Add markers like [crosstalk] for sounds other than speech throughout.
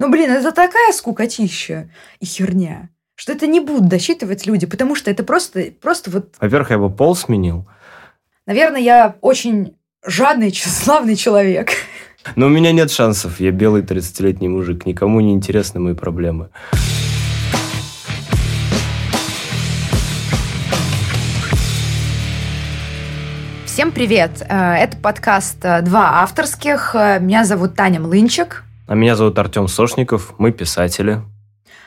Ну, блин, это такая скукотища и херня, что это не будут досчитывать люди, потому что это просто, просто вот... Во-первых, я бы пол сменил. Наверное, я очень жадный, тщеславный человек. Но у меня нет шансов. Я белый 30-летний мужик. Никому не интересны мои проблемы. Всем привет! Э, это подкаст э, «Два авторских». Э, меня зовут Таня Млынчик. А меня зовут Артем Сошников. Мы писатели.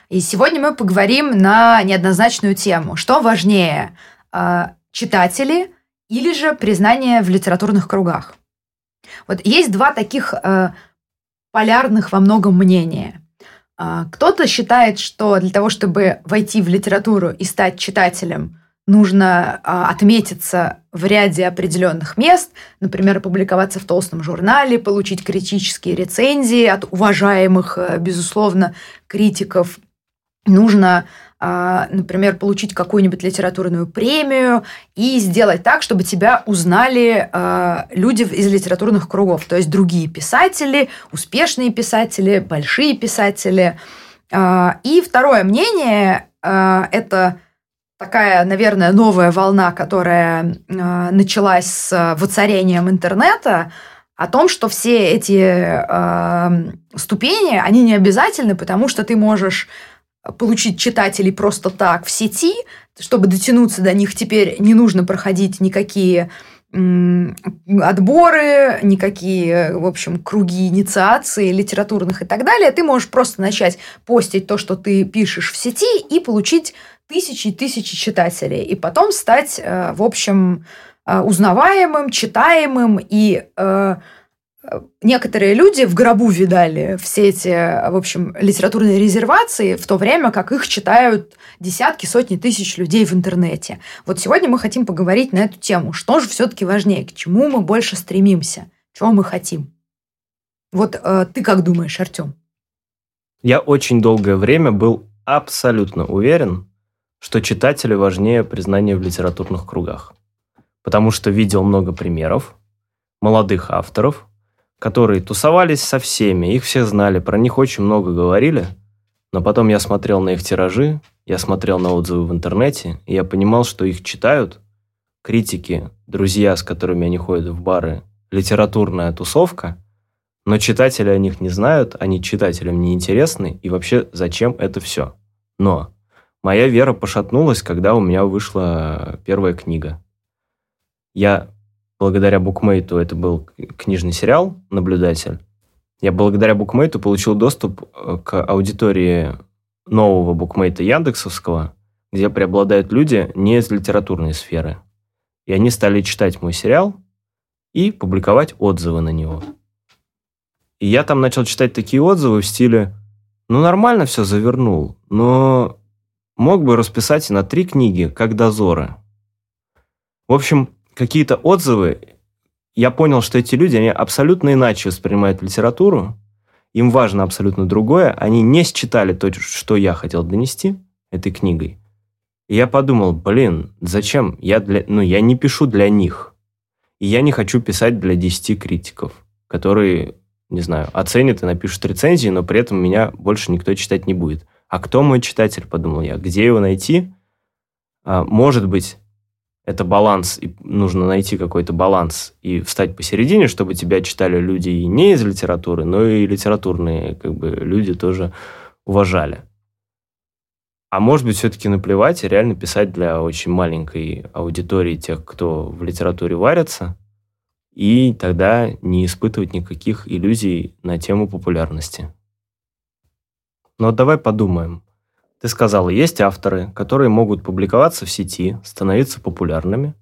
И сегодня мы поговорим на неоднозначную тему. Что важнее, читатели или же признание в литературных кругах? Вот есть два таких полярных во многом мнения. Кто-то считает, что для того, чтобы войти в литературу и стать читателем – нужно а, отметиться в ряде определенных мест, например, опубликоваться в толстом журнале, получить критические рецензии от уважаемых, э, безусловно, критиков. Нужно, а, например, получить какую-нибудь литературную премию и сделать так, чтобы тебя узнали а, люди из литературных кругов, то есть другие писатели, успешные писатели, большие писатели. И второе мнение – это такая, наверное, новая волна, которая э, началась с воцарением интернета, о том, что все эти э, ступени, они не обязательны, потому что ты можешь получить читателей просто так в сети, чтобы дотянуться до них теперь не нужно проходить никакие отборы, никакие, в общем, круги инициации литературных и так далее. Ты можешь просто начать постить то, что ты пишешь в сети, и получить тысячи и тысячи читателей, и потом стать, э, в общем, э, узнаваемым, читаемым, и э, некоторые люди в гробу видали все эти, в общем, литературные резервации, в то время как их читают десятки, сотни тысяч людей в интернете. Вот сегодня мы хотим поговорить на эту тему. Что же все-таки важнее? К чему мы больше стремимся? Чего мы хотим? Вот ты как думаешь, Артем? Я очень долгое время был абсолютно уверен, что читателю важнее признание в литературных кругах. Потому что видел много примеров молодых авторов, которые тусовались со всеми, их все знали, про них очень много говорили, но потом я смотрел на их тиражи, я смотрел на отзывы в интернете, и я понимал, что их читают критики, друзья, с которыми они ходят в бары, литературная тусовка, но читатели о них не знают, они читателям не интересны, и вообще зачем это все. Но Моя вера пошатнулась, когда у меня вышла первая книга. Я благодаря букмейту, это был книжный сериал «Наблюдатель», я благодаря букмейту получил доступ э, к аудитории нового букмейта Яндексовского, где преобладают люди не из литературной сферы. И они стали читать мой сериал и публиковать отзывы на него. И я там начал читать такие отзывы в стиле «Ну, нормально все завернул, но мог бы расписать на три книги, как дозоры. В общем, какие-то отзывы, я понял, что эти люди, они абсолютно иначе воспринимают литературу, им важно абсолютно другое, они не считали то, что я хотел донести этой книгой. И я подумал, блин, зачем? Я, для, ну, я не пишу для них. И я не хочу писать для 10 критиков, которые, не знаю, оценят и напишут рецензии, но при этом меня больше никто читать не будет. А кто мой читатель, подумал я, где его найти? А, может быть, это баланс, и нужно найти какой-то баланс и встать посередине, чтобы тебя читали люди и не из литературы, но и литературные как бы, люди тоже уважали. А может быть, все-таки наплевать и реально писать для очень маленькой аудитории тех, кто в литературе варится, и тогда не испытывать никаких иллюзий на тему популярности. Но давай подумаем. Ты сказала, есть авторы, которые могут публиковаться в сети, становиться популярными,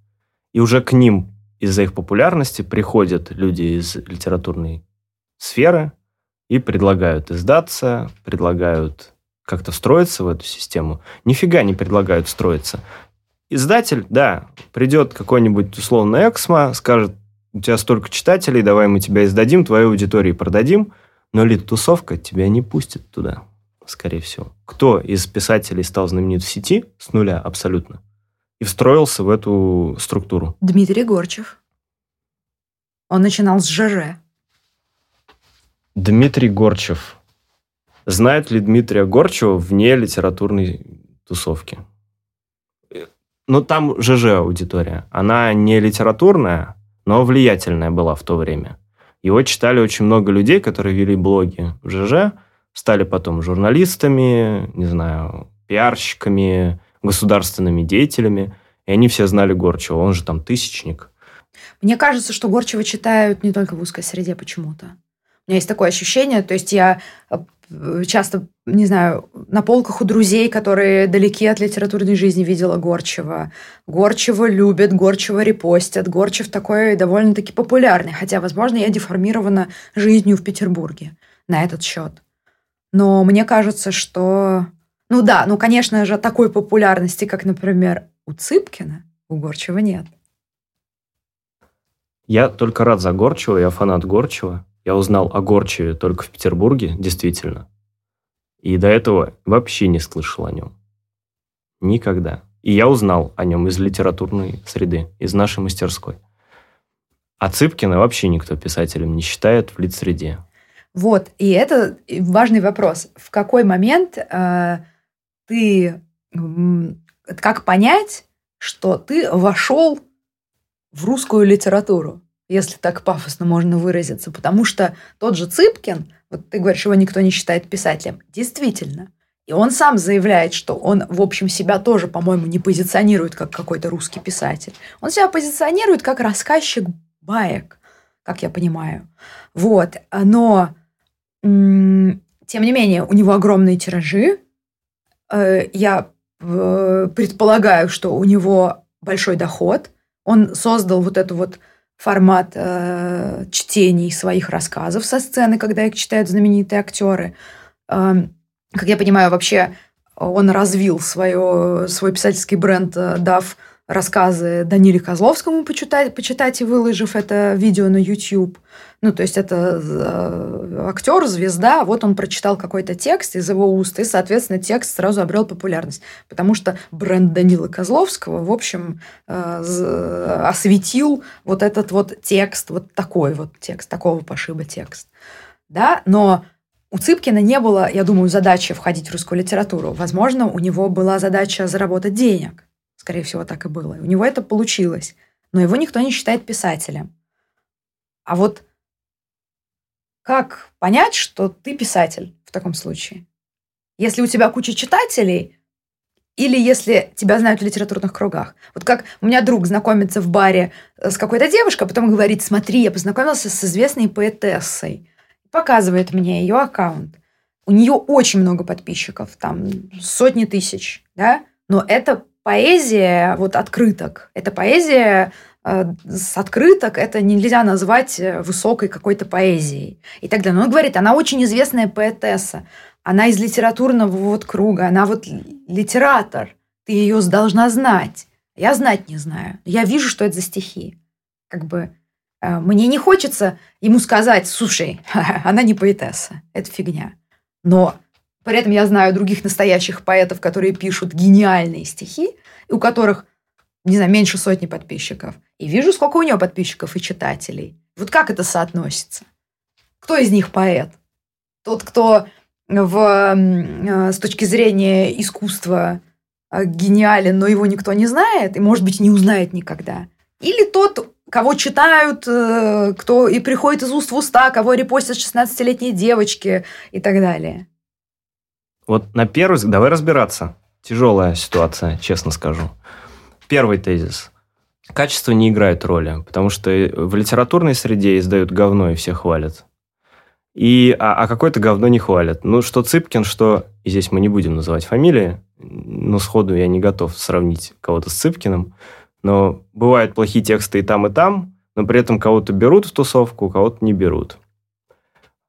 и уже к ним из-за их популярности приходят люди из литературной сферы и предлагают издаться, предлагают как-то встроиться в эту систему. Нифига не предлагают встроиться. Издатель, да, придет какой-нибудь условно Эксмо, скажет, у тебя столько читателей, давай мы тебя издадим, твою аудитории продадим, но лид-тусовка тебя не пустит туда скорее всего. Кто из писателей стал знаменит в сети с нуля абсолютно и встроился в эту структуру? Дмитрий Горчев. Он начинал с ЖЖ. Дмитрий Горчев. знают ли Дмитрия Горчева вне литературной тусовки? Ну, там ЖЖ аудитория. Она не литературная, но влиятельная была в то время. Его читали очень много людей, которые вели блоги в ЖЖ, стали потом журналистами, не знаю, пиарщиками, государственными деятелями. И они все знали Горчева. Он же там тысячник. Мне кажется, что Горчева читают не только в узкой среде почему-то. У меня есть такое ощущение, то есть я э, часто, не знаю, на полках у друзей, которые далеки от литературной жизни, видела Горчева. Горчева любят, Горчева репостят. Горчев такой довольно-таки популярный, хотя, возможно, я деформирована жизнью в Петербурге на этот счет. Но мне кажется, что... Ну да, ну, конечно же, такой популярности, как, например, у Цыпкина, у Горчева нет. Я только рад за Горчева, я фанат Горчева. Я узнал о Горчеве только в Петербурге, действительно. И до этого вообще не слышал о нем. Никогда. И я узнал о нем из литературной среды, из нашей мастерской. А Цыпкина вообще никто писателем не считает в лицсреде. Вот, и это важный вопрос. В какой момент э, ты, как понять, что ты вошел в русскую литературу, если так пафосно можно выразиться, потому что тот же Цыпкин, вот ты говоришь, его никто не считает писателем, действительно. И он сам заявляет, что он, в общем, себя тоже, по-моему, не позиционирует как какой-то русский писатель. Он себя позиционирует как рассказчик баек, как я понимаю. Вот. Но тем не менее, у него огромные тиражи. Э, я э, предполагаю, что у него большой доход. Он создал вот эту вот формат э, чтений своих рассказов со сцены, когда их читают знаменитые актеры. Э, как я понимаю, вообще он развил свое, свой писательский бренд, дав рассказы Даниле Козловскому почитать, почитать и выложив это видео на YouTube. Ну, то есть это э, актер, звезда, вот он прочитал какой-то текст из его уст, и, соответственно, текст сразу обрел популярность. Потому что бренд Данила Козловского, в общем, э, осветил вот этот вот текст, вот такой вот текст, такого пошиба текст. Да, но у Цыпкина не было, я думаю, задачи входить в русскую литературу. Возможно, у него была задача заработать денег. Скорее всего, так и было. У него это получилось. Но его никто не считает писателем. А вот как понять, что ты писатель в таком случае? Если у тебя куча читателей, или если тебя знают в литературных кругах. Вот как у меня друг знакомится в баре э, с какой-то девушкой, а потом говорит, смотри, я познакомился с известной поэтессой. Показывает мне ее аккаунт. У нее очень много подписчиков, там сотни тысяч, да? Но это поэзия вот открыток. Это поэзия э, с открыток, это нельзя назвать э, высокой какой-то поэзией. И так далее. Но он говорит, она очень известная поэтесса. Она из литературного вот круга, она вот литератор. Ты ее должна знать. Я знать не знаю. Я вижу, что это за стихи. Как бы э, мне не хочется ему сказать, слушай, [laughs] она не поэтесса, это фигня. Но при этом я знаю других настоящих поэтов, которые пишут гениальные стихи, у которых, не знаю, меньше сотни подписчиков. И вижу, сколько у него подписчиков и читателей. Вот как это соотносится? Кто из них поэт? Тот, кто в, э, с точки зрения искусства э, гениален, но его никто не знает, и, может быть, не узнает никогда. Или тот, кого читают, э, кто и приходит из уст в уста, кого репостят 16-летние девочки и так далее. Вот на первый взгляд, давай разбираться. Тяжелая ситуация, честно скажу. Первый тезис. Качество не играет роли, потому что в литературной среде издают говно и все хвалят. И, а, а какое-то говно не хвалят. Ну, что Цыпкин, что... И здесь мы не будем называть фамилии, но сходу я не готов сравнить кого-то с Цыпкиным. Но бывают плохие тексты и там, и там, но при этом кого-то берут в тусовку, кого-то не берут.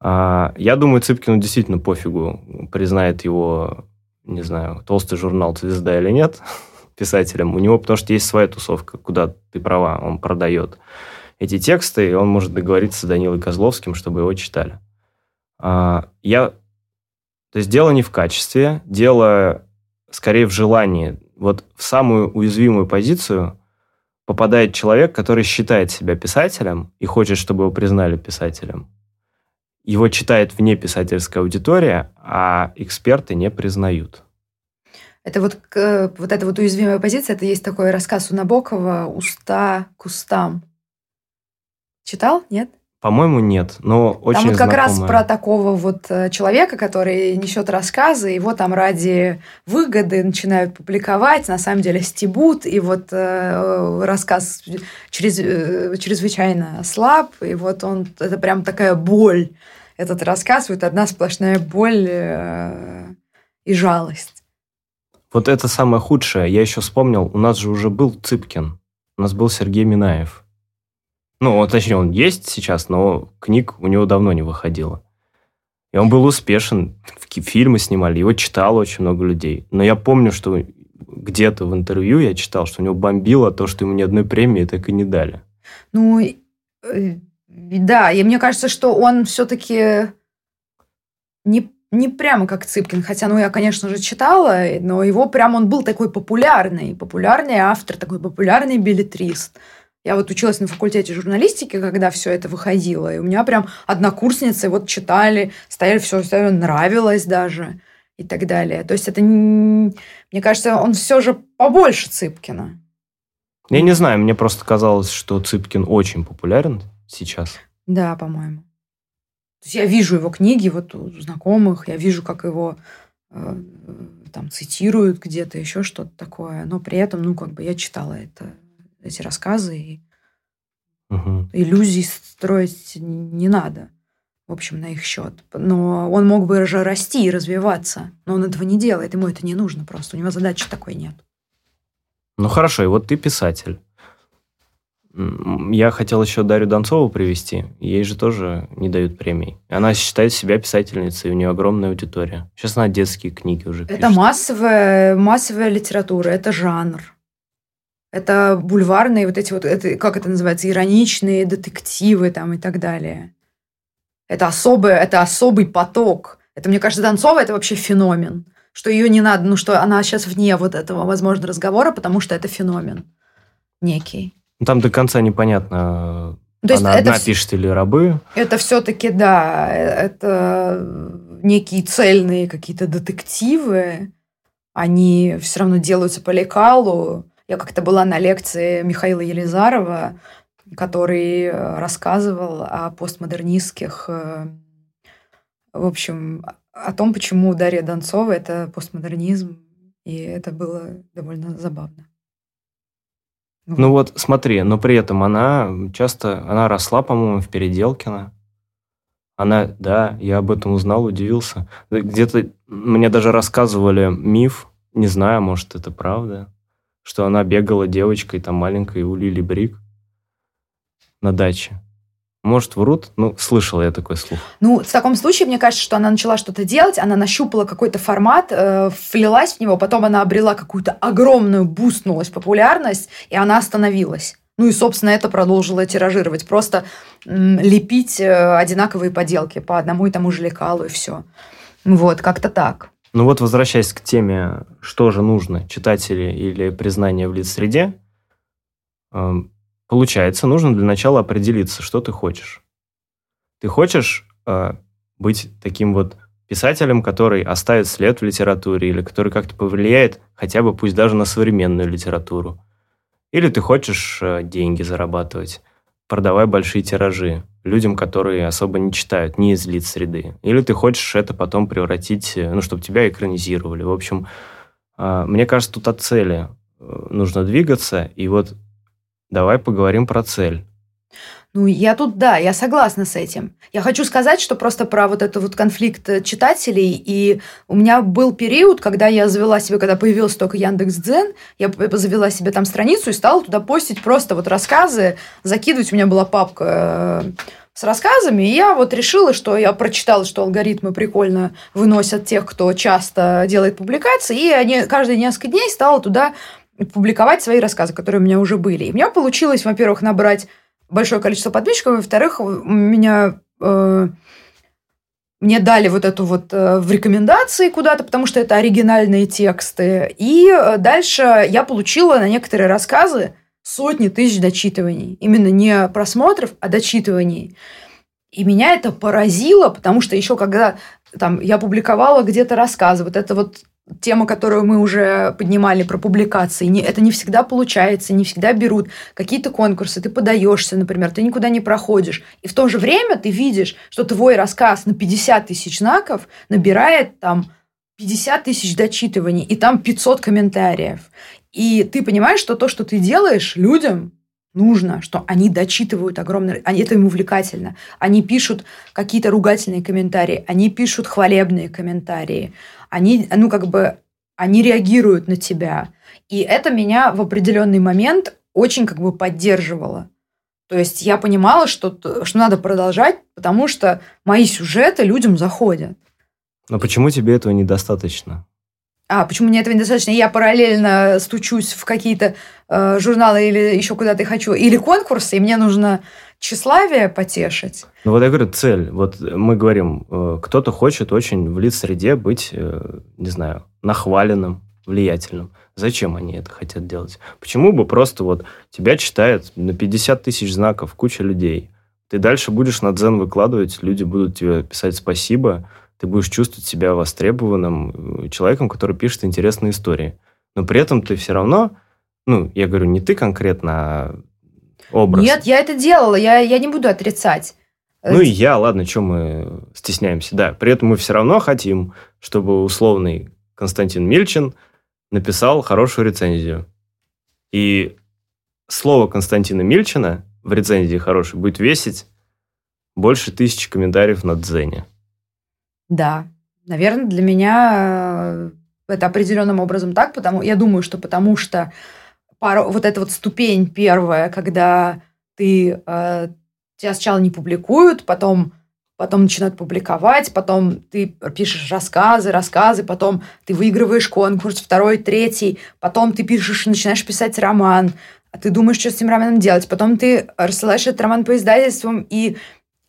А, я думаю, Цыпкину действительно пофигу, признает его, не знаю, толстый журнал «Звезда» или нет [laughs] писателем. У него, потому что есть своя тусовка, куда ты права, он продает эти тексты, и он может договориться с Данилой Козловским, чтобы его читали. А, я... То есть дело не в качестве, дело скорее в желании. Вот в самую уязвимую позицию попадает человек, который считает себя писателем и хочет, чтобы его признали писателем его читает вне писательская аудитория, а эксперты не признают. Это вот, вот эта вот уязвимая позиция, это есть такой рассказ у Набокова «Уста к устам». Читал? Нет? По-моему, нет, но очень Там вот как знакомая. раз про такого вот э, человека, который несет рассказы, его там ради выгоды начинают публиковать, на самом деле стебут, и вот э, рассказ через, э, чрезвычайно слаб, и вот он, это прям такая боль, этот рассказ, вот одна сплошная боль э, и жалость. Вот это самое худшее. Я еще вспомнил, у нас же уже был Цыпкин, у нас был Сергей Минаев. Ну, точнее, он есть сейчас, но книг у него давно не выходило. И он был успешен, [laughs] фильмы снимали, его читало очень много людей. Но я помню, что где-то в интервью я читал, что у него бомбило то, что ему ни одной премии так и не дали. Ну, э, да, и мне кажется, что он все-таки не, не прямо как Цыпкин, хотя, ну, я, конечно же, читала, но его прям он был такой популярный, популярный автор, такой популярный билетрист. Я вот училась на факультете журналистики, когда все это выходило, и у меня прям однокурсницы вот читали, стояли, все, все нравилось даже и так далее. То есть это, мне кажется, он все же побольше Цыпкина. Я не знаю, мне просто казалось, что Цыпкин очень популярен сейчас. Да, по-моему. То есть я вижу его книги вот у знакомых, я вижу, как его э, там цитируют где-то, еще что-то такое, но при этом, ну, как бы я читала это эти рассказы. И угу. Иллюзий строить не надо, в общем, на их счет. Но он мог бы же расти и развиваться, но он этого не делает, ему это не нужно просто, у него задачи такой нет. Ну хорошо, и вот ты писатель. Я хотел еще Дарью Донцову привести. Ей же тоже не дают премий. Она считает себя писательницей, у нее огромная аудитория. Сейчас она детские книги уже Это пишет. массовая, массовая литература, это жанр. Это бульварные вот эти вот, это, как это называется, ироничные детективы там и так далее. Это, особый, это особый поток. Это, мне кажется, Донцова это вообще феномен. Что ее не надо, ну что она сейчас вне вот этого, возможно, разговора, потому что это феномен некий. Ну, там до конца непонятно, то есть она это одна в... пишет или рабы. Это все-таки, да, это некие цельные какие-то детективы. Они все равно делаются по лекалу. Я как-то была на лекции Михаила Елизарова, который э, рассказывал о постмодернистских, э, в общем, о том, почему Дарья Донцова – это постмодернизм, и это было довольно забавно. Ну вот, смотри, но при этом она часто, она росла, по-моему, в Переделкино. Она, да, я об этом узнал, удивился. Где-то мне даже рассказывали миф, не знаю, может, это правда, что она бегала девочкой там маленькой у Лили Брик на даче. Может, врут? Ну, слышал я такой слух. Ну, в таком случае, мне кажется, что она начала что-то делать, она нащупала какой-то формат, э, влилась в него, потом она обрела какую-то огромную, бустнулась популярность, и она остановилась. Ну и, собственно, это продолжило тиражировать. Просто м, лепить э, одинаковые поделки по одному и тому же лекалу, и все. Вот, как-то так. Ну вот, возвращаясь к теме, что же нужно, читатели или признание в лиц-среде, эм, получается, нужно для начала определиться, что ты хочешь. Ты хочешь э, быть таким вот писателем, который оставит след в литературе или который как-то повлияет хотя бы пусть даже на современную литературу. Или ты хочешь э, деньги зарабатывать продавай большие тиражи людям, которые особо не читают, не из лиц среды. Или ты хочешь это потом превратить, э, ну, чтобы тебя экранизировали. В общем, а, мне кажется, тут от цели э, нужно двигаться. И вот давай поговорим про цель. Ну, я тут, да, я согласна с этим. Я хочу сказать, что просто про вот этот вот конфликт э, читателей, и у меня был период, когда я завела себе, когда появился только Яндекс Дзен, я завела себе там страницу и стала туда постить просто вот рассказы, закидывать. У меня была папка э, с рассказами, и я вот решила, что я прочитала, что алгоритмы прикольно выносят тех, кто часто делает публикации, и они каждые несколько дней стала туда публиковать свои рассказы, которые у меня уже были. И у меня получилось, во-первых, набрать большое количество подписчиков, во-вторых, меня э, мне дали вот эту вот э, в рекомендации куда-то, потому что это оригинальные тексты. И э, дальше я получила на некоторые рассказы сотни тысяч дочитываний. Именно не просмотров, а дочитываний. И меня это поразило, потому что еще когда там, я публиковала где-то рассказы, вот это вот тема, которую мы уже поднимали про публикации, не, это не всегда получается, не всегда берут какие-то конкурсы, ты подаешься, например, ты никуда не проходишь. И в то же время ты видишь, что твой рассказ на 50 тысяч знаков набирает там 50 тысяч дочитываний, и там 500 комментариев. И ты понимаешь, что то, что ты делаешь людям, нужно, что они дочитывают огромное, они, это им увлекательно. Они пишут какие-то ругательные комментарии, они пишут хвалебные комментарии, они, ну, как бы, они реагируют на тебя. И это меня в определенный момент очень как бы поддерживало. То есть я понимала, что, что надо продолжать, потому что мои сюжеты людям заходят. Но почему тебе этого недостаточно? А, почему мне этого недостаточно? Я параллельно стучусь в какие-то э, журналы или еще куда-то хочу, или конкурсы, и мне нужно тщеславие потешить. Ну вот я говорю, цель. Вот мы говорим, э, кто-то хочет очень в лиц-среде быть, э, не знаю, нахваленным, влиятельным. Зачем они это хотят делать? Почему бы просто вот тебя читает на 50 тысяч знаков куча людей? Ты дальше будешь на дзен выкладывать, люди будут тебе писать спасибо, ты будешь чувствовать себя востребованным человеком, который пишет интересные истории. Но при этом ты все равно, ну, я говорю, не ты конкретно, а образ. Нет, я это делала, я, я не буду отрицать. Ну и я, ладно, чем мы стесняемся, да. При этом мы все равно хотим, чтобы условный Константин Мильчин написал хорошую рецензию. И слово Константина Мильчина в рецензии хорошей будет весить больше тысячи комментариев на Дзене. Да, наверное, для меня э, это определенным образом так, потому я думаю, что потому что пару, вот эта вот ступень первая, когда ты э, тебя сначала не публикуют, потом потом начинают публиковать, потом ты пишешь рассказы, рассказы, потом ты выигрываешь конкурс, второй, третий, потом ты пишешь, начинаешь писать роман, а ты думаешь, что с этим романом делать, потом ты рассылаешь этот роман по издательствам, и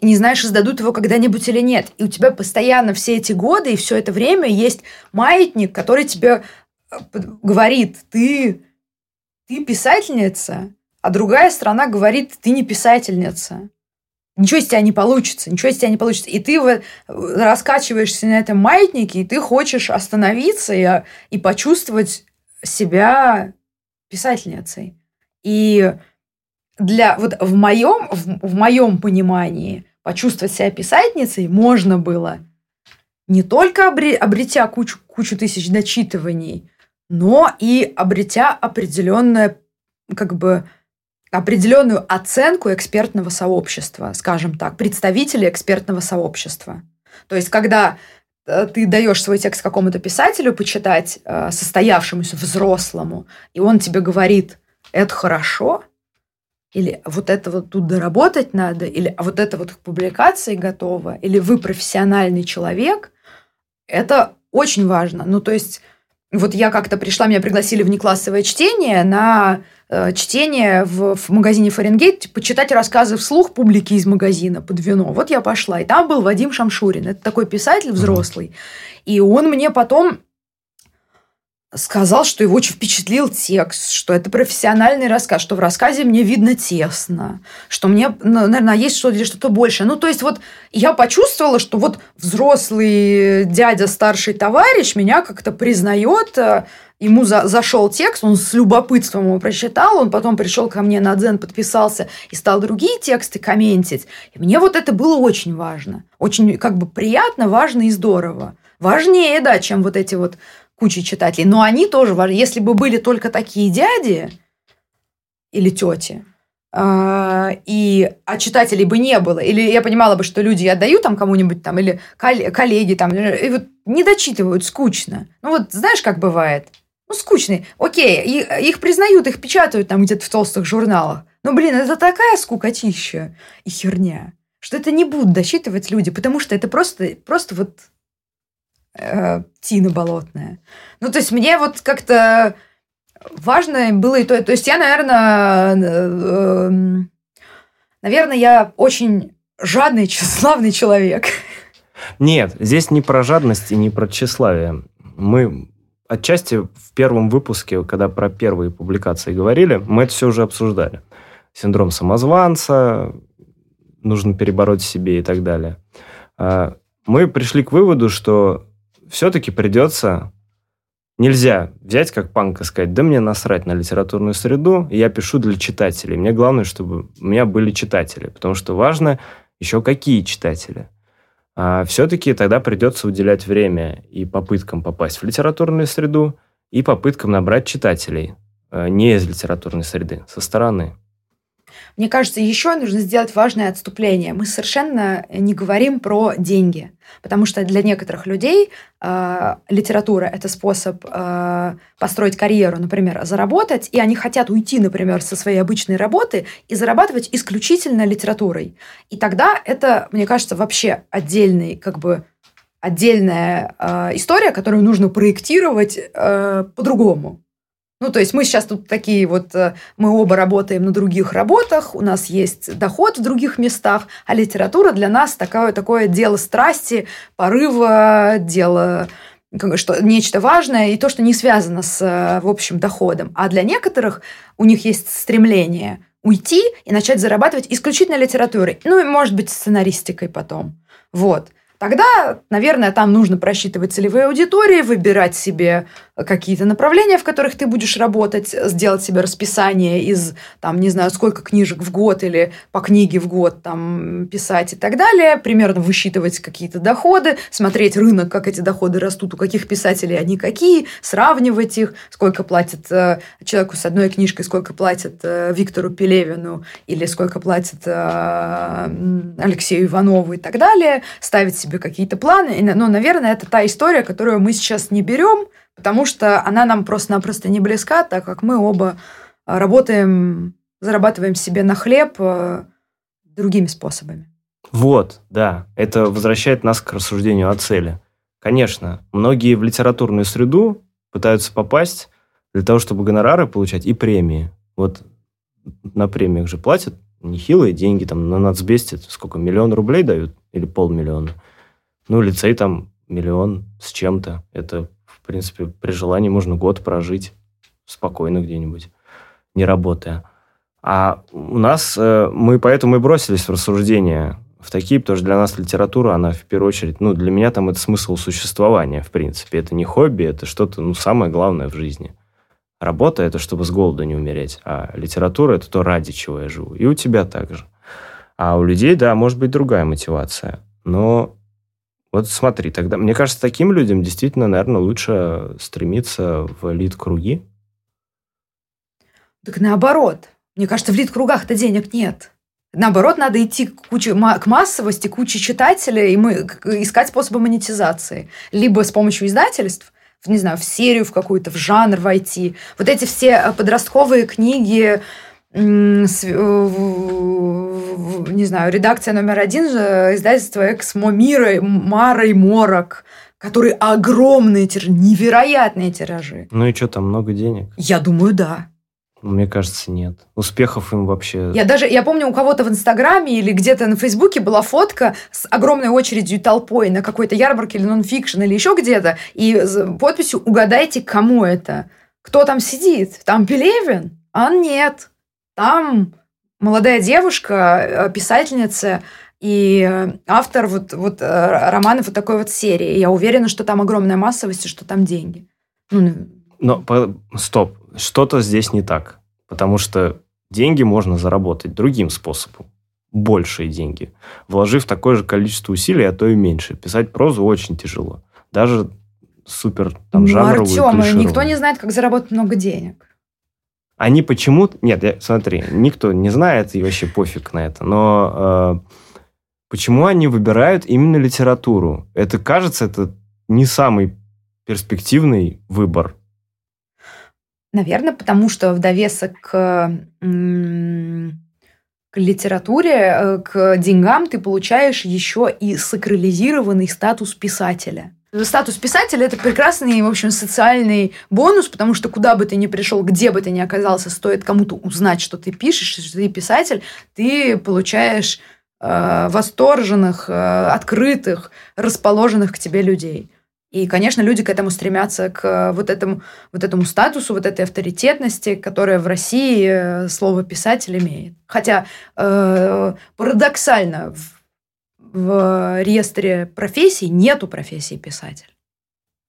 не знаешь, издадут его когда-нибудь или нет. И у тебя постоянно все эти годы и все это время есть маятник, который тебе э, говорит, ты, ты писательница, а другая страна говорит, ты не писательница. Ничего из тебя не получится, ничего из тебя не получится. И ты вот раскачиваешься на этом маятнике, и ты хочешь остановиться и, и почувствовать себя писательницей. И для вот в моем в, в моем понимании почувствовать себя писательницей можно было не только обретя кучу, кучу тысяч дочитываний, но и обретя определенное, как бы, определенную оценку экспертного сообщества, скажем так, представителей экспертного сообщества. То есть, когда э, ты даешь свой текст какому-то писателю почитать, э, состоявшемуся взрослому, и он тебе говорит, это хорошо, или вот это вот тут доработать надо, или а вот это вот к публикации готово, или вы профессиональный человек, это очень важно. Ну, то есть, вот я как-то пришла, меня пригласили в неклассовое чтение на э, чтение в, в магазине Фаренгейт, почитать рассказы вслух публики из магазина под вино. Вот я пошла, и там был Вадим Шамшурин, это такой писатель взрослый. И он мне потом сказал, что его очень впечатлил текст, что это профессиональный рассказ, что в рассказе мне видно тесно, что мне, ну, наверное, есть что-то или что-то большее. Ну, то есть вот я почувствовала, что вот взрослый дядя, старший товарищ меня как-то признает, э, ему за, зашел текст, он с любопытством его прочитал, он потом пришел ко мне на Дзен, подписался и стал другие тексты комментить. И мне вот это было очень важно. Очень как бы приятно, важно и здорово. Важнее, да, чем вот эти вот кучей читателей. Но они тоже. Если бы были только такие дяди или тети, а, и а читателей бы не было, или я понимала бы, что люди отдают там кому-нибудь там, или коллеги там, и вот не дочитывают, скучно. Ну вот знаешь, как бывает? Ну, скучные. Окей, их признают, их печатают там где-то в толстых журналах. Но, блин, это такая скукотища и херня, что это не будут досчитывать люди, потому что это просто, просто вот э, тина болотная. Ну, то есть мне вот как-то важно было и то, то есть я, наверное, э, эм, наверное, я очень жадный, тщеславный человек. Нет, здесь не про жадность и не про тщеславие. Мы отчасти в первом выпуске, когда про первые публикации говорили, мы это все уже обсуждали. Синдром самозванца, нужно перебороть себе и так далее. А, мы пришли к выводу, что все-таки придется... Нельзя взять как панк и сказать, да мне насрать на литературную среду, я пишу для читателей. Мне главное, чтобы у меня были читатели, потому что важно еще какие читатели. А все-таки тогда придется уделять время и попыткам попасть в литературную среду, и попыткам набрать читателей э, не из литературной среды, со стороны. Мне кажется, еще нужно сделать важное отступление. Мы совершенно не говорим про деньги, потому что для некоторых людей э, литература это способ э, построить карьеру, например, заработать, и они хотят уйти, например, со своей обычной работы и зарабатывать исключительно литературой. И тогда это, мне кажется, вообще отдельный как бы отдельная э, история, которую нужно проектировать э, по-другому. Ну, то есть мы сейчас тут такие вот, э, мы оба работаем на других работах, у нас есть доход в других местах, а литература для нас такое, такое дело страсти, порыва, дело что нечто важное и то, что не связано с, э, в общем, доходом. А для некоторых у них есть стремление уйти и начать зарабатывать исключительно литературой. Ну, и, может быть, сценаристикой потом. Вот. Тогда, наверное, там нужно просчитывать целевые аудитории, выбирать себе какие-то направления, в которых ты будешь работать, сделать себе расписание из, там, не знаю, сколько книжек в год или по книге в год там писать и так далее, примерно высчитывать какие-то доходы, смотреть рынок, как эти доходы растут, у каких писателей они какие, сравнивать их, сколько платят э, человеку с одной книжкой, сколько платят э, Виктору Пелевину или сколько платят э, Алексею Иванову и так далее, ставить себе какие-то планы. Но, наверное, это та история, которую мы сейчас не берем, потому что она нам просто-напросто не близка, так как мы оба э, работаем, зарабатываем себе на хлеб э, другими способами. Вот, да. Это возвращает нас к рассуждению о цели. Конечно, многие в литературную среду пытаются попасть для того, чтобы гонорары получать и премии. Вот на премиях же платят нехилые деньги, там на нацбесте сколько, миллион рублей дают или полмиллиона. Ну, лицей там миллион с чем-то. Это, в принципе, при желании можно год прожить спокойно где-нибудь, не работая. А у нас э, мы поэтому и бросились в рассуждения в такие, потому что для нас литература, она в первую очередь, ну, для меня там это смысл существования, в принципе. Это не хобби, это что-то, ну, самое главное в жизни. Работа – это чтобы с голода не умереть, а литература – это то, ради чего я живу. И у тебя также. А у людей, да, может быть другая мотивация. Но вот смотри, тогда, мне кажется, таким людям действительно, наверное, лучше стремиться в элит-круги. Так наоборот. Мне кажется, в элит-кругах-то денег нет. Наоборот, надо идти к, куче, к массовости, к куче читателей и мы, искать способы монетизации. Либо с помощью издательств, не знаю, в серию в какую-то, в жанр войти. Вот эти все э, подростковые книги, не знаю, редакция номер один же издательства «Эксмо Мира», «Мара» и «Морок», которые огромные тиражи, невероятные тиражи. Ну и что, там много денег? Я думаю, да. Мне кажется, нет. Успехов им вообще... Я даже, я помню, у кого-то в Инстаграме или где-то на Фейсбуке была фотка с огромной очередью толпой на какой-то ярмарке или нонфикшн или еще где-то, и с подписью «Угадайте, кому это?» Кто там сидит? Там Пелевин? А нет. Там молодая девушка, э, писательница и э, автор вот, вот э, романов вот такой вот серии. Я уверена, что там огромная массовость и что там деньги. Ну, Но, по, стоп, что-то здесь не так. Потому что деньги можно заработать другим способом. Большие деньги. Вложив такое же количество усилий, а то и меньше. Писать прозу очень тяжело. Даже супер там, ну, жанровую, Артем, никто не знает, как заработать много денег. Они почему-то... Нет, я, смотри, никто не знает, и вообще пофиг на это, но э, почему они выбирают именно литературу? Это, кажется, это не самый перспективный выбор. Наверное, потому что в довесок к, к литературе, э, к деньгам ты получаешь еще и сакрализированный статус писателя. Статус писателя – это прекрасный, в общем, социальный бонус, потому что куда бы ты ни пришел, где бы ты ни оказался, стоит кому-то узнать, что ты пишешь, что ты писатель, ты получаешь э, восторженных, э, открытых, расположенных к тебе людей. И, конечно, люди к этому стремятся, к вот этому, вот этому статусу, вот этой авторитетности, которая в России э, слово «писатель» имеет. Хотя э, парадоксально в, реестре профессий нету профессии писатель.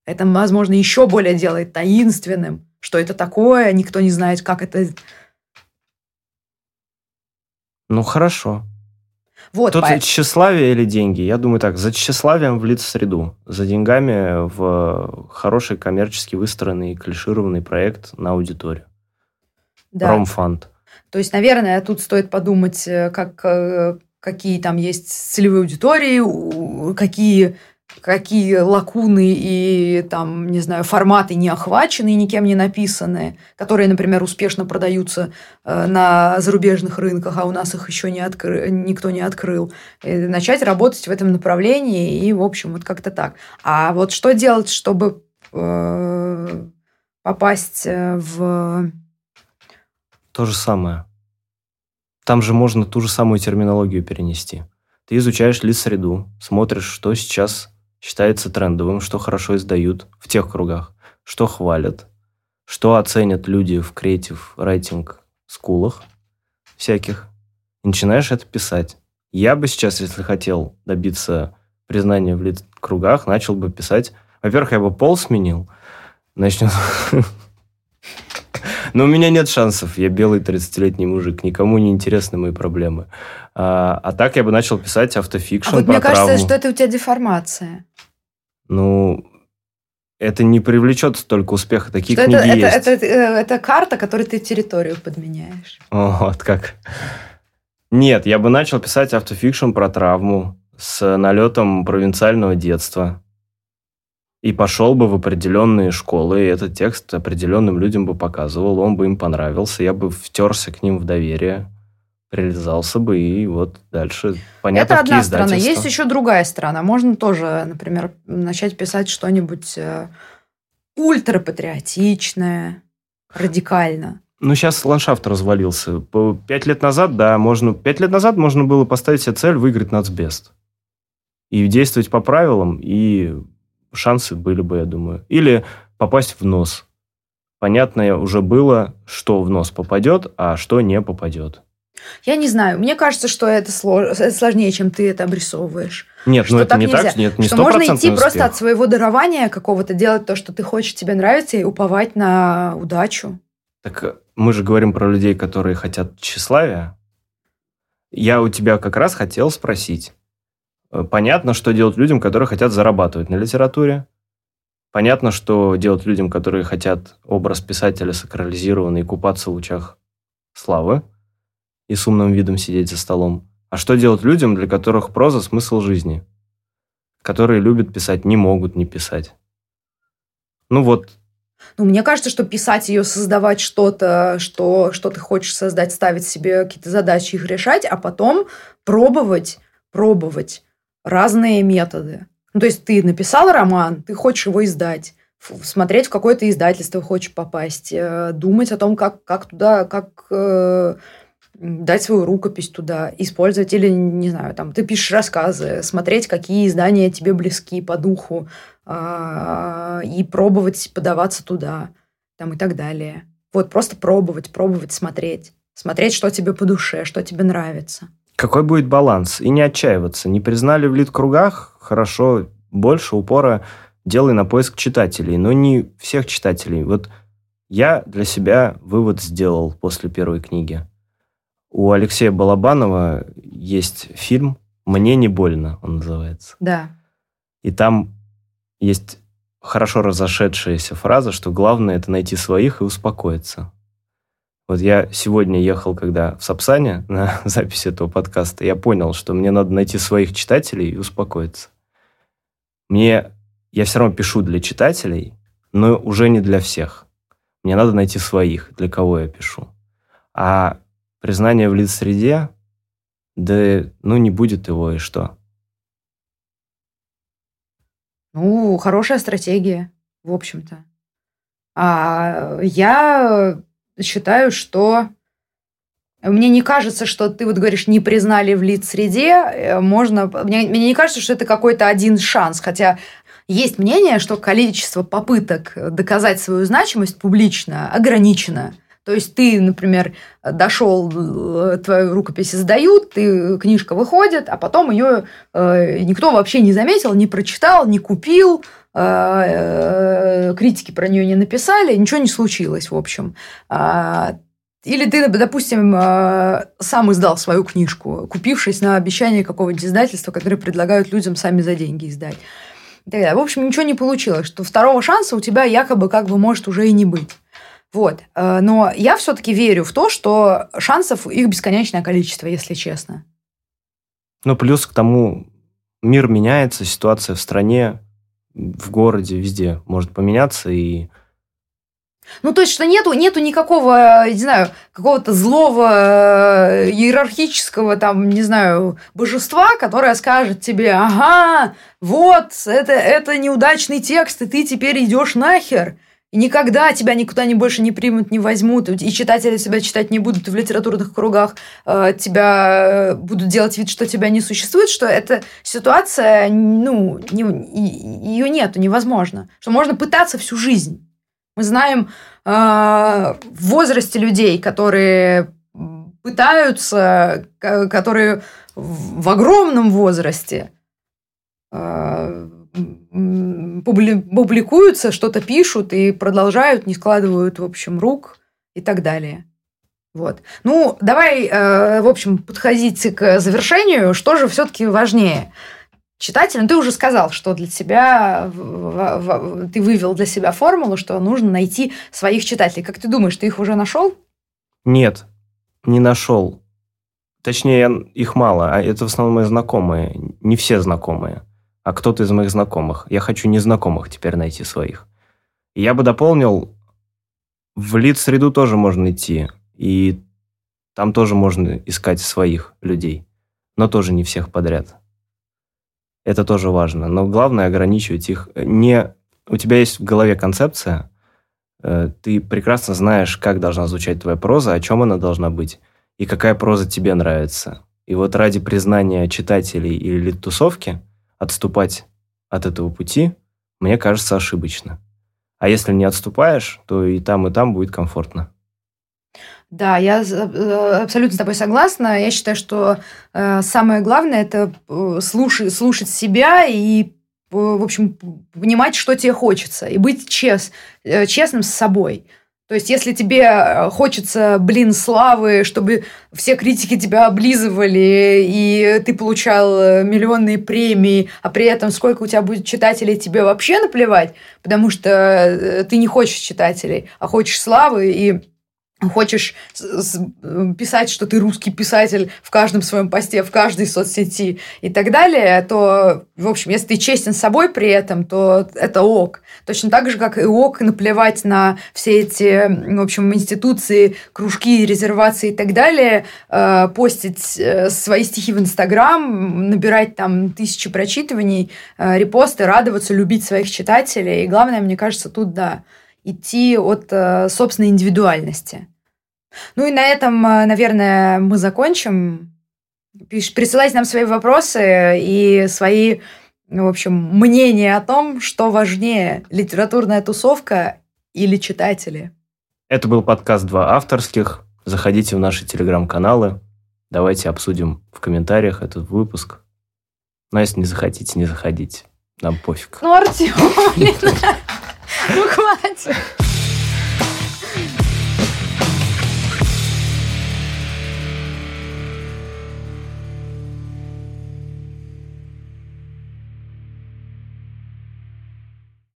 Это, возможно, еще более делает таинственным, что это такое, никто не знает, как это... Ну, хорошо. Вот, Тут по- тщеславие или деньги? Я думаю так, за тщеславием в среду, за деньгами в хороший коммерчески выстроенный клишированный проект на аудиторию. да. Промфанд. То есть, наверное, тут стоит подумать, э, как, э, какие там есть целевые аудитории, какие, какие лакуны и там, не знаю, форматы не охвачены и никем не написаны, которые, например, успешно продаются э, на зарубежных рынках, а у нас их еще не откры- никто не открыл. И начать работать в этом направлении и, в общем, вот как-то так. А вот что делать, чтобы э, попасть э, в То же самое. Там же можно ту же самую терминологию перенести. Ты изучаешь лиц-среду, смотришь, что сейчас считается трендовым, что хорошо издают в тех кругах, что хвалят, что оценят люди в креатив райтинг скулах всяких. И начинаешь это писать. Я бы сейчас, если хотел добиться признания в лиц-кругах, начал бы писать... Во-первых, я бы пол сменил. Начнем... [laughs] Но у меня нет шансов. Я белый 30-летний мужик. Никому не интересны мои проблемы. А, а так я бы начал писать автофикшн А вот про мне кажется, травму. что это у тебя деформация. Ну, это не привлечет столько успеха. Такие Что это, книги это, есть. это, э, это карта, которой ты территорию подменяешь. Вот как. Нет, я бы начал писать автофикшн про травму с налетом провинциального детства. И пошел бы в определенные школы, и этот текст определенным людям бы показывал, он бы им понравился, я бы втерся к ним в доверие, прилизался бы, и вот дальше понятно, это одна сторона. Есть еще другая сторона. Можно тоже, например, начать писать что-нибудь э, ультрапатриотичное, радикально. Ну, сейчас ландшафт развалился. Пять лет назад, да, можно... Пять лет назад можно было поставить себе цель выиграть нацбест. И действовать по правилам, и шансы были бы, я думаю. Или попасть в нос. Понятно уже было, что в нос попадет, а что не попадет. Я не знаю. Мне кажется, что это, слож- это сложнее, чем ты это обрисовываешь. Нет, Что ну это так не нельзя. так, нет, не что можно идти стопроцентный просто успех. от своего дарования какого-то, делать то, что ты хочешь, тебе нравится, и уповать на удачу. Так э, мы же говорим про людей, которые хотят тщеславия. Я у тебя как раз хотел спросить. Э, Понятно, что делать людям, которые хотят зарабатывать на литературе. Понятно, что делать людям, которые хотят образ писателя сакрализированный купаться в лучах славы и с умным видом сидеть за столом. А что делать людям, для которых проза – смысл жизни? Которые любят писать, не могут не писать. Ну вот, Ну, мне кажется, что писать ее, создавать что-то, что, что ты хочешь создать, ставить себе какие-то задачи, их решать, а потом пробовать, пробовать разные методы. Ну, то есть ты написал роман, ты хочешь его издать, смотреть, в какое то издательство хочешь попасть, э, думать о том, как, как туда, как э, дать свою рукопись туда, использовать или, не знаю, там, ты пишешь рассказы, смотреть, какие издания тебе близки по духу, а, и пробовать подаваться туда, там и так далее. Вот просто пробовать, пробовать, смотреть. Смотреть, что тебе по душе, что тебе нравится. Какой будет баланс? И не отчаиваться. Не признали в лид-кругах? Хорошо, больше упора делай на поиск читателей, но не всех читателей. Вот я для себя вывод сделал после первой книги. У Алексея Балабанова есть фильм «Мне не больно», он называется. Да. И там есть хорошо разошедшаяся фраза, что главное – это найти своих и успокоиться. Вот я сегодня ехал, когда в Сапсане [laughs] на запись этого подкаста, я понял, что мне надо найти своих читателей и успокоиться. Мне... Я все равно пишу для читателей, но уже не для всех. Мне надо найти своих, для кого я пишу. А признание в лиц-среде, да ну не будет его, и что? Ну, хорошая стратегия, в общем-то. А я считаю, что мне не кажется, что ты вот говоришь, не признали в лиц-среде, э, можно... Мне, мне не кажется, что это какой-то один шанс, хотя есть мнение, что количество попыток доказать свою значимость публично ограничено. То есть ты, например, дошел, э, твою рукопись сдают, ты, книжка выходит, а потом ее э, никто вообще не заметил, не прочитал, не купил, критики про нее не написали, ничего не случилось, в общем. А, или ты, допустим, э, сам издал свою книжку, купившись на обещание какого-нибудь издательства, которое предлагают людям сами за деньги издать. В общем, ничего не получилось, что второго шанса у тебя якобы как бы может уже и не быть. Вот. Э, но я все-таки верю в то, что шансов их бесконечное количество, если честно. Ну, плюс к тому, мир меняется, ситуация в стране, в городе, везде может поменяться, и ну, то есть, что нету, нету никакого, не знаю, какого-то злого э, иерархического, там, не знаю, божества, которое скажет тебе, ага, вот, это, это неудачный текст, и ты теперь идешь нахер. И никогда тебя никуда не больше не примут, не возьмут, и читатели тебя читать не будут, и в литературных кругах э, тебя э, будут делать вид, что тебя не существует, что эта ситуация, ну, не, ее нету, невозможно. Что можно пытаться всю жизнь. Мы знаем э, в возрасте людей, которые пытаются, которые в огромном возрасте э, публикуются, что-то пишут и продолжают, не складывают, в общем, рук и так далее. Вот. Ну, давай, э, в общем, подходить к завершению. Что же все-таки важнее? Читатель, ну, ты уже сказал, что для тебя, ты вывел для себя формулу, что нужно найти своих читателей. Как ты думаешь, ты их уже нашел? Нет, не нашел. Точнее, их мало, а это в основном мои знакомые. Не все знакомые а кто-то из моих знакомых. Я хочу незнакомых теперь найти своих. Я бы дополнил, в лид-среду тоже можно идти, и там тоже можно искать своих людей, но тоже не всех подряд. Это тоже важно. Но главное ограничивать их. Не... У тебя есть в голове концепция, э, ты прекрасно знаешь, как должна звучать твоя проза, о чем она должна быть, и какая проза тебе нравится. И вот ради признания читателей или тусовки – отступать от этого пути, мне кажется, ошибочно. А если не отступаешь, то и там, и там будет комфортно. Да, я э, абсолютно с тобой согласна. Я считаю, что э, самое главное это э, слушать, слушать себя и, в общем, понимать, что тебе хочется, и быть чест, честным с собой. То есть, если тебе э, хочется, блин, славы, чтобы все критики тебя облизывали, и ты получал э, миллионные премии, а при этом сколько у тебя будет читателей, тебе вообще наплевать, потому что э, ты не хочешь читателей, а хочешь славы, и хочешь писать, что ты русский писатель в каждом своем посте, в каждой соцсети и так далее, то, в общем, если ты честен с собой при этом, то это ок. Точно так же, как и ок наплевать на все эти, в общем, институции, кружки, резервации и так далее, э, постить э, свои стихи в Инстаграм, набирать там тысячи прочитываний, э, репосты, радоваться, любить своих читателей. И главное, мне кажется, тут, да, идти от собственной индивидуальности. Ну и на этом, э, наверное, мы закончим. Присылайте нам свои вопросы и свои, в общем, мнения о том, что важнее, литературная тусовка или читатели. Это был подкаст «Два авторских». Заходите в наши телеграм-каналы. Давайте обсудим в комментариях этот выпуск. Но если не захотите, не заходите. Нам пофиг. Ну, Артем, [laughs] ну хватит.